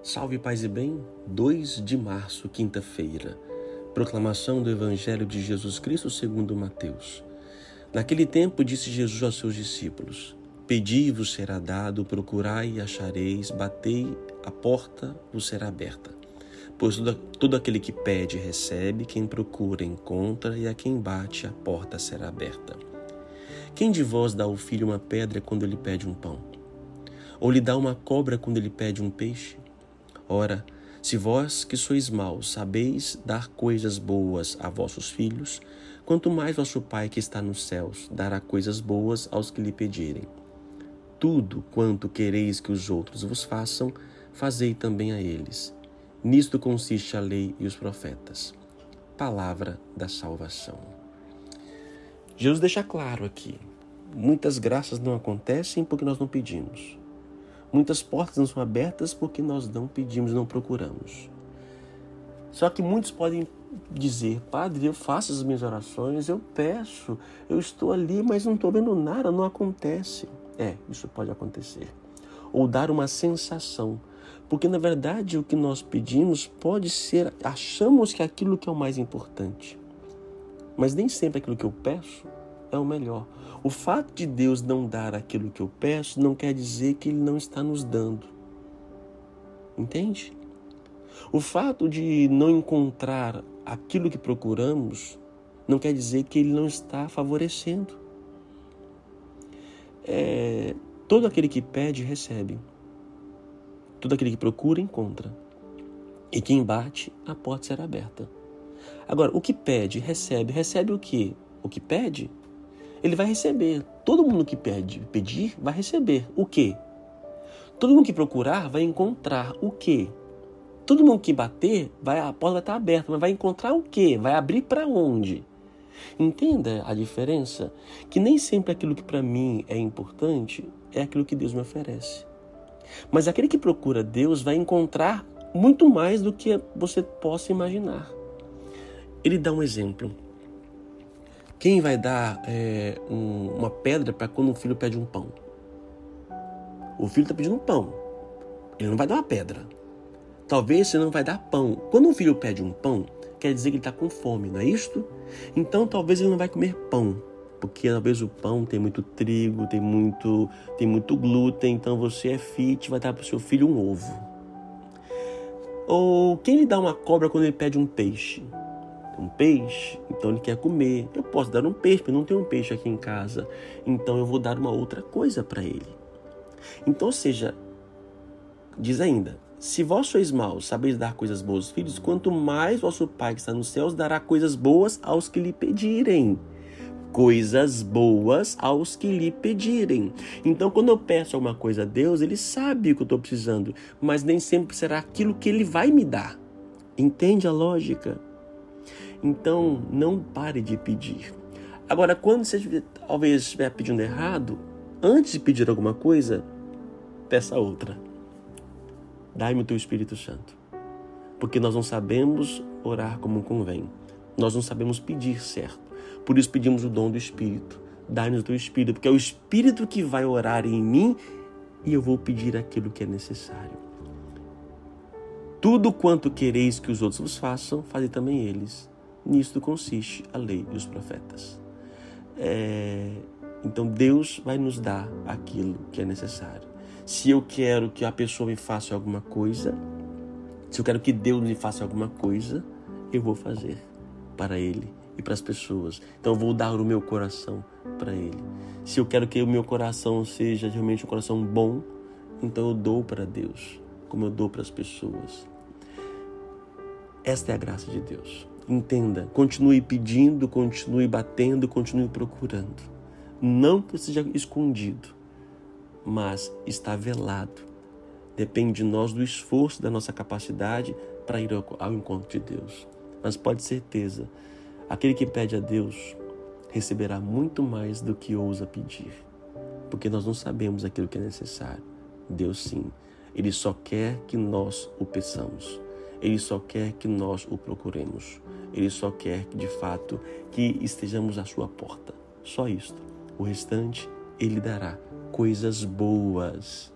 Salve paz e bem, 2 de março, quinta-feira. Proclamação do Evangelho de Jesus Cristo segundo Mateus. Naquele tempo disse Jesus aos seus discípulos: Pedi vos será dado, procurai e achareis, batei, a porta vos será aberta. Pois todo aquele que pede recebe, quem procura encontra, e a quem bate a porta será aberta. Quem de vós dá ao filho uma pedra quando ele pede um pão? Ou lhe dá uma cobra quando ele pede um peixe? Ora, se vós que sois maus sabeis dar coisas boas a vossos filhos, quanto mais vosso Pai que está nos céus dará coisas boas aos que lhe pedirem. Tudo quanto quereis que os outros vos façam, fazei também a eles. Nisto consiste a lei e os profetas. Palavra da salvação. Jesus deixa claro aqui: muitas graças não acontecem porque nós não pedimos. Muitas portas não são abertas porque nós não pedimos, não procuramos. Só que muitos podem dizer, Padre, eu faço as minhas orações, eu peço, eu estou ali, mas não estou vendo nada, não acontece. É, isso pode acontecer. Ou dar uma sensação. Porque na verdade o que nós pedimos pode ser, achamos que aquilo que é o mais importante. Mas nem sempre aquilo que eu peço é o melhor. O fato de Deus não dar aquilo que eu peço não quer dizer que Ele não está nos dando. Entende? O fato de não encontrar aquilo que procuramos não quer dizer que Ele não está favorecendo. É, todo aquele que pede, recebe. Todo aquele que procura, encontra. E quem bate, a porta será aberta. Agora, o que pede, recebe. Recebe o que? O que pede, ele vai receber. Todo mundo que pede, pedir, vai receber. O quê? Todo mundo que procurar vai encontrar o quê? Todo mundo que bater, vai, a porta vai estar aberta, mas vai encontrar o quê? Vai abrir para onde? Entenda a diferença? Que nem sempre aquilo que para mim é importante é aquilo que Deus me oferece. Mas aquele que procura Deus vai encontrar muito mais do que você possa imaginar. Ele dá um exemplo. Quem vai dar é, um, uma pedra para quando o filho pede um pão? O filho está pedindo um pão. Ele não vai dar uma pedra. Talvez você não vai dar pão. Quando o filho pede um pão, quer dizer que ele está com fome, não é isto? Então talvez ele não vai comer pão, porque talvez o pão tem muito trigo, tem muito, tem muito glúten, então você é fit, vai dar para o seu filho um ovo. Ou quem lhe dá uma cobra quando ele pede um peixe? Um peixe, então ele quer comer. Eu posso dar um peixe, mas não tem um peixe aqui em casa. Então eu vou dar uma outra coisa para ele. Então, seja, diz ainda: se vós sois maus, sabeis dar coisas boas aos filhos, quanto mais vosso Pai que está nos céus dará coisas boas aos que lhe pedirem. Coisas boas aos que lhe pedirem. Então, quando eu peço alguma coisa a Deus, Ele sabe o que eu estou precisando, mas nem sempre será aquilo que Ele vai me dar. Entende a lógica? Então, não pare de pedir. Agora, quando você talvez estiver pedindo errado, antes de pedir alguma coisa, peça outra. Dai-me o teu Espírito Santo. Porque nós não sabemos orar como convém. Nós não sabemos pedir certo. Por isso pedimos o dom do Espírito. Dai-nos o teu Espírito, porque é o Espírito que vai orar em mim e eu vou pedir aquilo que é necessário. Tudo quanto quereis que os outros vos façam, fazei também eles. Nisto consiste a lei e os profetas. É, então Deus vai nos dar aquilo que é necessário. Se eu quero que a pessoa me faça alguma coisa, se eu quero que Deus me faça alguma coisa, eu vou fazer para Ele e para as pessoas. Então eu vou dar o meu coração para Ele. Se eu quero que o meu coração seja realmente um coração bom, então eu dou para Deus, como eu dou para as pessoas. Esta é a graça de Deus. Entenda, continue pedindo, continue batendo, continue procurando. Não que seja escondido, mas está velado. Depende de nós, do esforço, da nossa capacidade para ir ao encontro de Deus. Mas pode certeza, aquele que pede a Deus receberá muito mais do que ousa pedir, porque nós não sabemos aquilo que é necessário. Deus sim, Ele só quer que nós o peçamos. Ele só quer que nós o procuremos. Ele só quer, de fato, que estejamos à sua porta. Só isto. O restante, Ele dará coisas boas.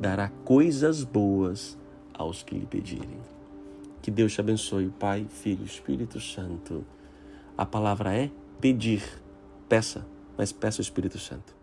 Dará coisas boas aos que lhe pedirem. Que Deus te abençoe, Pai, Filho, Espírito Santo. A palavra é pedir. Peça, mas peça o Espírito Santo.